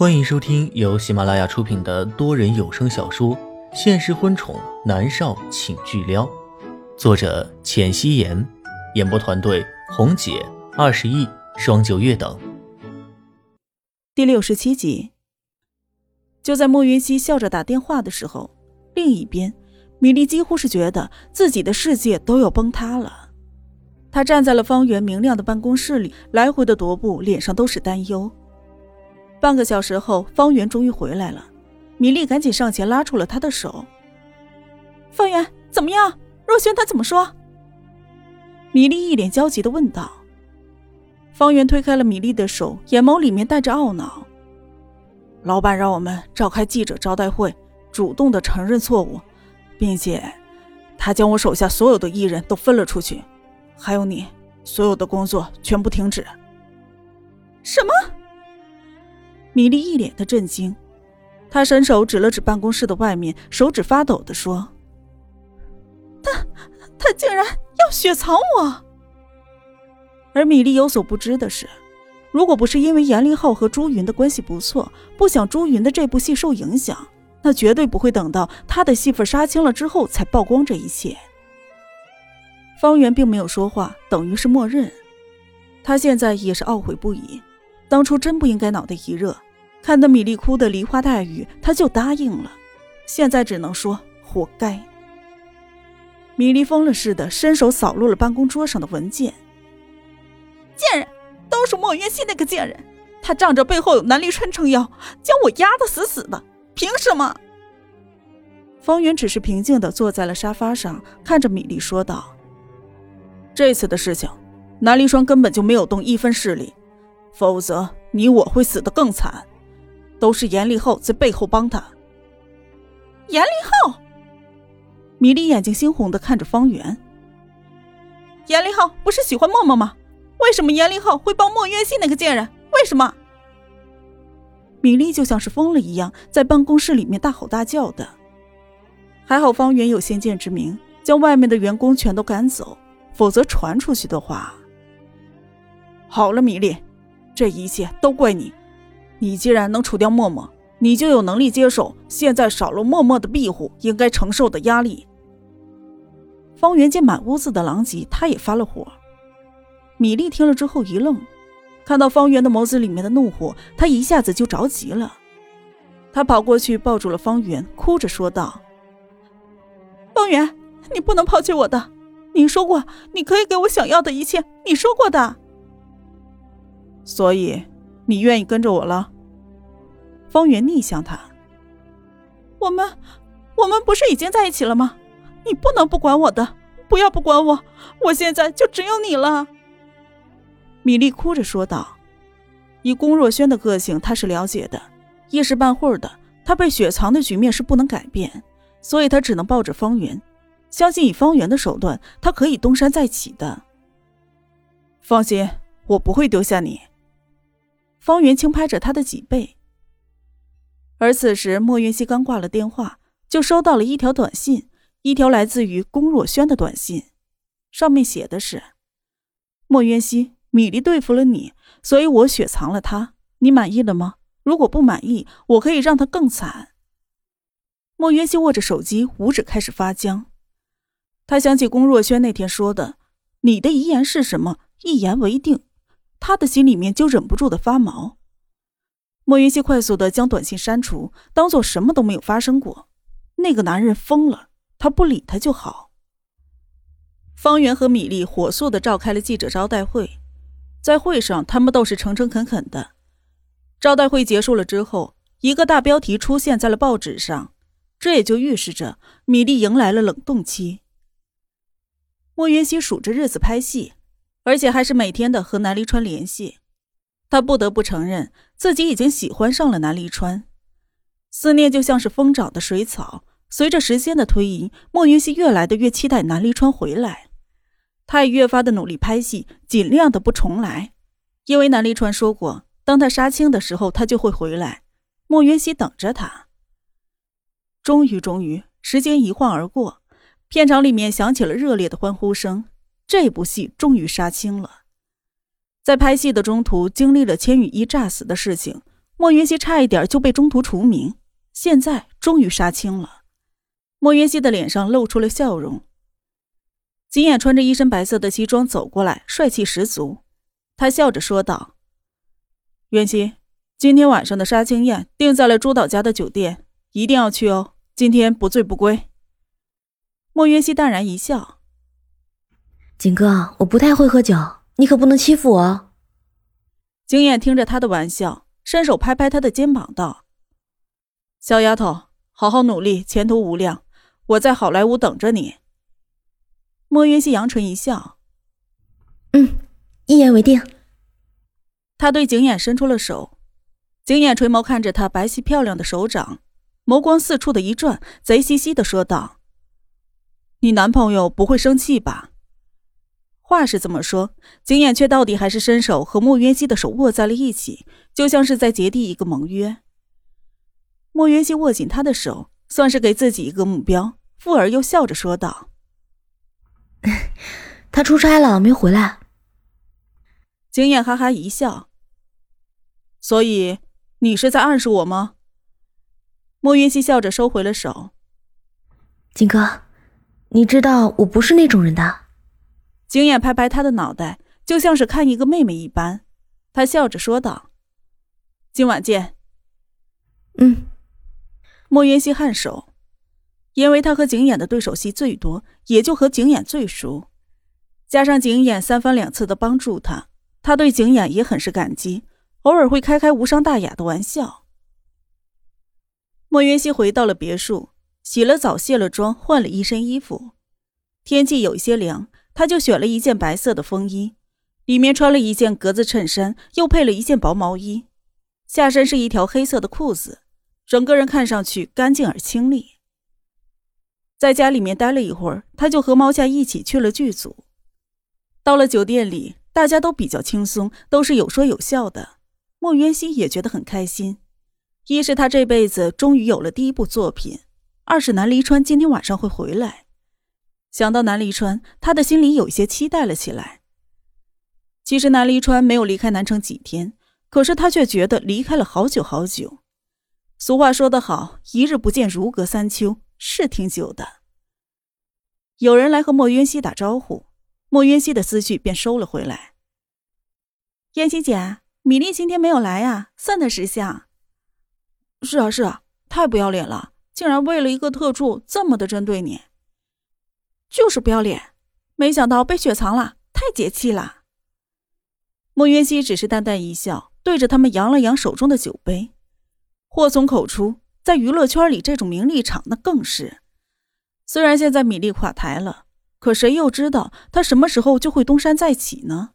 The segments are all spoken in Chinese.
欢迎收听由喜马拉雅出品的多人有声小说《现实婚宠男少请巨撩》，作者：浅汐颜，演播团队：红姐、二十亿、双九月等。第六十七集。就在莫云熙笑着打电话的时候，另一边，米莉几乎是觉得自己的世界都要崩塌了。她站在了方圆明亮的办公室里，来回的踱步，脸上都是担忧。半个小时后，方圆终于回来了。米莉赶紧上前拉住了他的手。方圆，怎么样？若轩他怎么说？米莉一脸焦急的问道。方圆推开了米莉的手，眼眸里面带着懊恼。老板让我们召开记者招待会，主动的承认错误，并且他将我手下所有的艺人都分了出去，还有你，所有的工作全部停止。什么？米莉一脸的震惊，她伸手指了指办公室的外面，手指发抖的说：“他，他竟然要雪藏我！”而米莉有所不知的是，如果不是因为严凌浩和朱云的关系不错，不想朱云的这部戏受影响，那绝对不会等到他的戏份杀青了之后才曝光这一切。方圆并没有说话，等于是默认。他现在也是懊悔不已。当初真不应该脑袋一热，看到米粒哭的梨花带雨，他就答应了。现在只能说活该。米粒疯了似的伸手扫落了办公桌上的文件。贱人，都是莫云熙那个贱人，他仗着背后有南离川撑腰，将我压得死死的。凭什么？方圆只是平静的坐在了沙发上，看着米粒说道：“这次的事情，南离川根本就没有动一分势力。”否则，你我会死得更惨。都是严立浩在背后帮他。严立浩，米莉眼睛猩红的看着方圆。严立浩不是喜欢默默吗？为什么严立浩会帮莫渊信那个贱人？为什么？米莉就像是疯了一样，在办公室里面大吼大叫的。还好方圆有先见之明，将外面的员工全都赶走，否则传出去的话。好了，米莉。这一切都怪你！你既然能除掉默默，你就有能力接受现在少了默默的庇护应该承受的压力。方圆见满屋子的狼藉，他也发了火。米粒听了之后一愣，看到方圆的眸子里面的怒火，他一下子就着急了。他跑过去抱住了方圆，哭着说道：“方圆，你不能抛弃我的，你说过你可以给我想要的一切，你说过的。”所以，你愿意跟着我了？方圆逆向他。我们，我们不是已经在一起了吗？你不能不管我的，不要不管我，我现在就只有你了。米粒哭着说道。以龚若轩的个性，他是了解的，一时半会儿的，他被雪藏的局面是不能改变，所以他只能抱着方圆，相信以方圆的手段，他可以东山再起的。放心，我不会丢下你。方圆轻拍着他的脊背，而此时莫云熙刚挂了电话，就收到了一条短信，一条来自于龚若轩的短信，上面写的是：“莫云熙，米粒对付了你，所以我雪藏了他，你满意了吗？如果不满意，我可以让他更惨。”莫云熙握着手机，五指开始发僵。他想起龚若轩那天说的：“你的遗言是什么？一言为定。”他的心里面就忍不住的发毛。莫云熙快速的将短信删除，当做什么都没有发生过。那个男人疯了，他不理他就好。方圆和米粒火速的召开了记者招待会，在会上，他们都是诚诚恳恳的。招待会结束了之后，一个大标题出现在了报纸上，这也就预示着米粒迎来了冷冻期。莫云熙数着日子拍戏。而且还是每天的和南离川联系，他不得不承认自己已经喜欢上了南离川，思念就像是疯长的水草。随着时间的推移，莫云熙越来的越期待南离川回来，他也越发的努力拍戏，尽量的不重来，因为南离川说过，当他杀青的时候，他就会回来，莫云熙等着他。终于，终于，时间一晃而过，片场里面响起了热烈的欢呼声。这部戏终于杀青了，在拍戏的中途经历了千羽一诈死的事情，莫云熙差一点就被中途除名，现在终于杀青了。莫云熙的脸上露出了笑容。景琰穿着一身白色的西装走过来，帅气十足。他笑着说道：“云熙，今天晚上的杀青宴定在了朱导家的酒店，一定要去哦。今天不醉不归。”莫云熙淡然一笑：“景哥，我不太会喝酒，你可不能欺负我。”景琰听着他的玩笑，伸手拍拍他的肩膀道：“小丫头，好好努力，前途无量。我在好莱坞等着你。”莫云熙扬唇一笑：“嗯，一言为定。”他对景琰伸出了手，景琰垂眸看着他白皙漂亮的手掌，眸光四处的一转，贼兮兮的说道：“你男朋友不会生气吧？”话是这么说，景琰却到底还是伸手和莫云熙的手握在了一起，就像是在结缔一个盟约。莫云熙握紧他的手，算是给自己一个目标，附而又笑着说道。他出差了，没回来。景琰哈哈一笑。所以你是在暗示我吗？莫云熙笑着收回了手。景哥，你知道我不是那种人的。景琰拍拍他的脑袋，就像是看一个妹妹一般。他笑着说道：“今晚见。”嗯。莫云熙颔首。因为他和景琰的对手戏最多，也就和景琰最熟，加上景琰三番两次的帮助他，他对景琰也很是感激，偶尔会开开无伤大雅的玩笑。莫云熙回到了别墅，洗了澡，卸了妆，换了一身衣服。天气有一些凉，他就选了一件白色的风衣，里面穿了一件格子衬衫，又配了一件薄毛衣，下身是一条黑色的裤子，整个人看上去干净而清丽。在家里面待了一会儿，他就和猫夏一起去了剧组。到了酒店里，大家都比较轻松，都是有说有笑的。莫渊熙也觉得很开心，一是他这辈子终于有了第一部作品，二是南离川今天晚上会回来。想到南离川，他的心里有些期待了起来。其实南离川没有离开南城几天，可是他却觉得离开了好久好久。俗话说得好，一日不见如隔三秋。是挺久的。有人来和莫渊熙打招呼，莫渊熙的思绪便收了回来。燕西姐，米粒今天没有来呀，算的识相。是啊是啊，太不要脸了，竟然为了一个特助这么的针对你。就是不要脸，没想到被雪藏了，太解气了。莫渊熙只是淡淡一笑，对着他们扬了扬手中的酒杯，祸从口出。在娱乐圈里，这种名利场那更是。虽然现在米粒垮台了，可谁又知道他什么时候就会东山再起呢？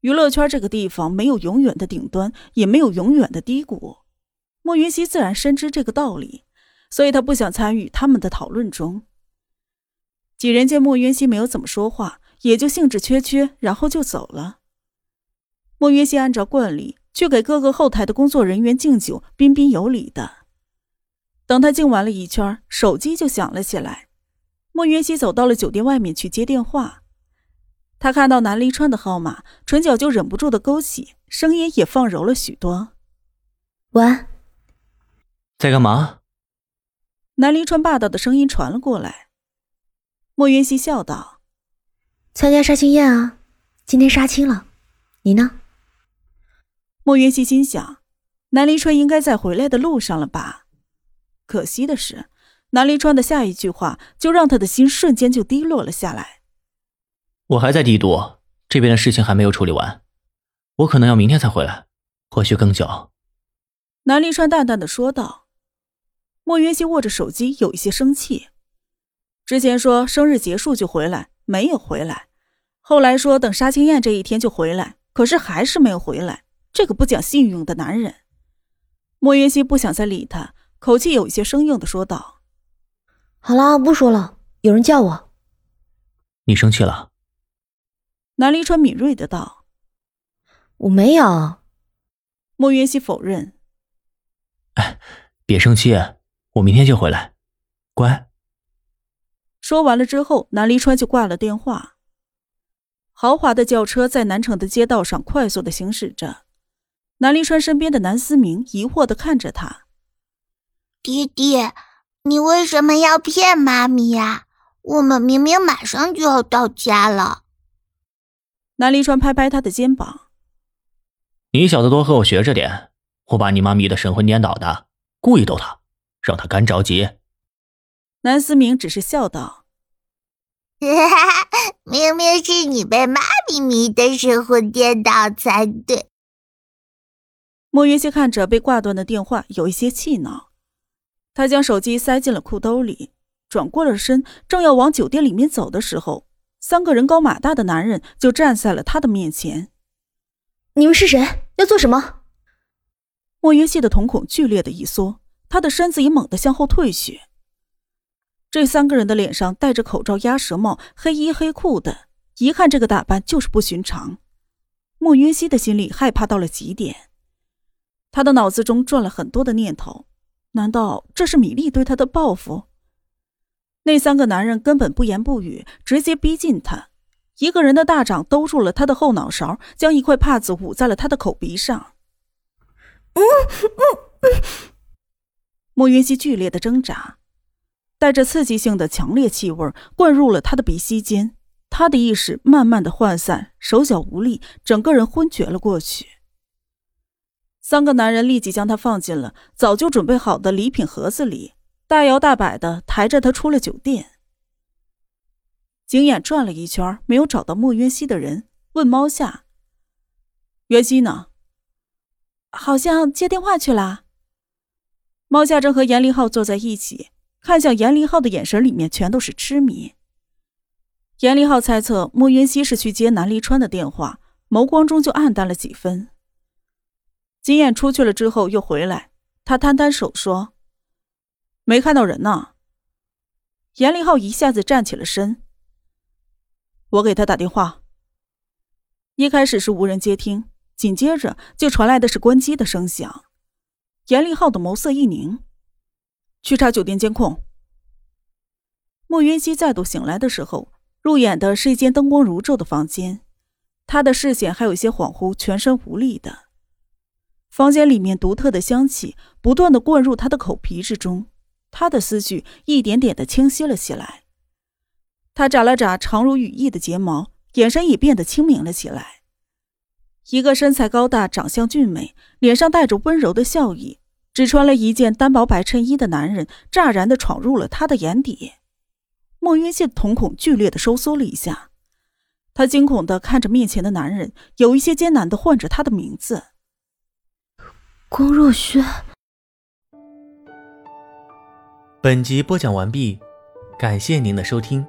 娱乐圈这个地方没有永远的顶端，也没有永远的低谷。莫云熙自然深知这个道理，所以他不想参与他们的讨论中。几人见莫云熙没有怎么说话，也就兴致缺缺，然后就走了。莫云熙按照惯例去给各个后台的工作人员敬酒，彬彬有礼的。等他敬完了一圈，手机就响了起来。莫云熙走到了酒店外面去接电话。他看到南离川的号码，唇角就忍不住的勾起，声音也放柔了许多。喂，在干嘛？南离川霸道的声音传了过来。莫云熙笑道：“参加杀青宴啊，今天杀青了，你呢？”莫云熙心想，南离川应该在回来的路上了吧。可惜的是，南离川的下一句话就让他的心瞬间就低落了下来。我还在帝都，这边的事情还没有处理完，我可能要明天才回来，或许更久。南离川淡淡的说道。莫云熙握着手机，有一些生气。之前说生日结束就回来，没有回来；后来说等杀青宴这一天就回来，可是还是没有回来。这个不讲信用的男人。莫云熙不想再理他。口气有一些生硬的说道：“好了，不说了，有人叫我。”你生气了？南离川敏锐的道：“我没有。”莫云熙否认：“哎，别生气，我明天就回来，乖。”说完了之后，南离川就挂了电话。豪华的轿车在南城的街道上快速的行驶着，南离川身边的南思明疑惑的看着他：“爹爹，你为什么要骗妈咪呀？我们明明马上就要到家了。”南离川拍拍他的肩膀：“你小子多和我学着点，我把你妈迷的神魂颠倒的，故意逗她，让她干着急。”南思明只是笑道：“明明是你被妈咪迷得神魂颠倒才对。”莫云熙看着被挂断的电话，有一些气恼。他将手机塞进了裤兜里，转过了身，正要往酒店里面走的时候，三个人高马大的男人就站在了他的面前。你们是谁？要做什么？莫云熙的瞳孔剧烈的一缩，他的身子也猛地向后退去。这三个人的脸上戴着口罩、鸭舌帽、黑衣黑裤的，一看这个打扮就是不寻常。莫云熙的心里害怕到了极点。他的脑子中转了很多的念头，难道这是米粒对他的报复？那三个男人根本不言不语，直接逼近他，一个人的大掌兜住了他的后脑勺，将一块帕子捂在了他的口鼻上。嗯嗯嗯。莫云熙剧烈的挣扎，带着刺激性的强烈气味灌入了他的鼻息间，他的意识慢慢的涣散，手脚无力，整个人昏厥了过去。三个男人立即将他放进了早就准备好的礼品盒子里，大摇大摆的抬着他出了酒店。景眼转了一圈，没有找到莫渊熙的人，问猫夏：“渊熙呢？”好像接电话去了。猫夏正和严立浩坐在一起，看向严凌浩的眼神里面全都是痴迷。严凌浩猜测莫云熙是去接南离川的电话，眸光中就暗淡了几分。金燕出去了之后又回来，他摊摊手说：“没看到人呢。”严凌浩一下子站起了身。我给他打电话。一开始是无人接听，紧接着就传来的是关机的声响。严凌浩的眸色一凝，去查酒店监控。莫云溪再度醒来的时候，入眼的是一间灯光如昼的房间，他的视线还有些恍惚，全身无力的。房间里面独特的香气不断的灌入他的口鼻之中，他的思绪一点点的清晰了起来。他眨了眨长如羽翼的睫毛，眼神也变得清明了起来。一个身材高大、长相俊美、脸上带着温柔的笑意、只穿了一件单薄白衬衣的男人，乍然的闯入了他的眼底。莫云熙的瞳孔剧烈的收缩了一下，他惊恐的看着面前的男人，有一些艰难的唤着他的名字。光若轩。本集播讲完毕，感谢您的收听。